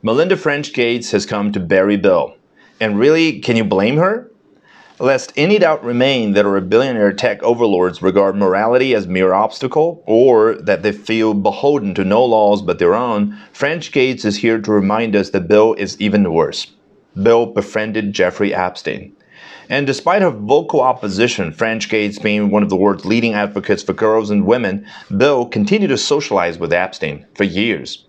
Melinda French Gates has come to bury Bill. And really, can you blame her? Lest any doubt remain that our billionaire tech overlords regard morality as mere obstacle, or that they feel beholden to no laws but their own, French Gates is here to remind us that Bill is even worse. Bill befriended Jeffrey Epstein. And despite her vocal opposition, French Gates being one of the world's leading advocates for girls and women, Bill continued to socialize with Epstein for years.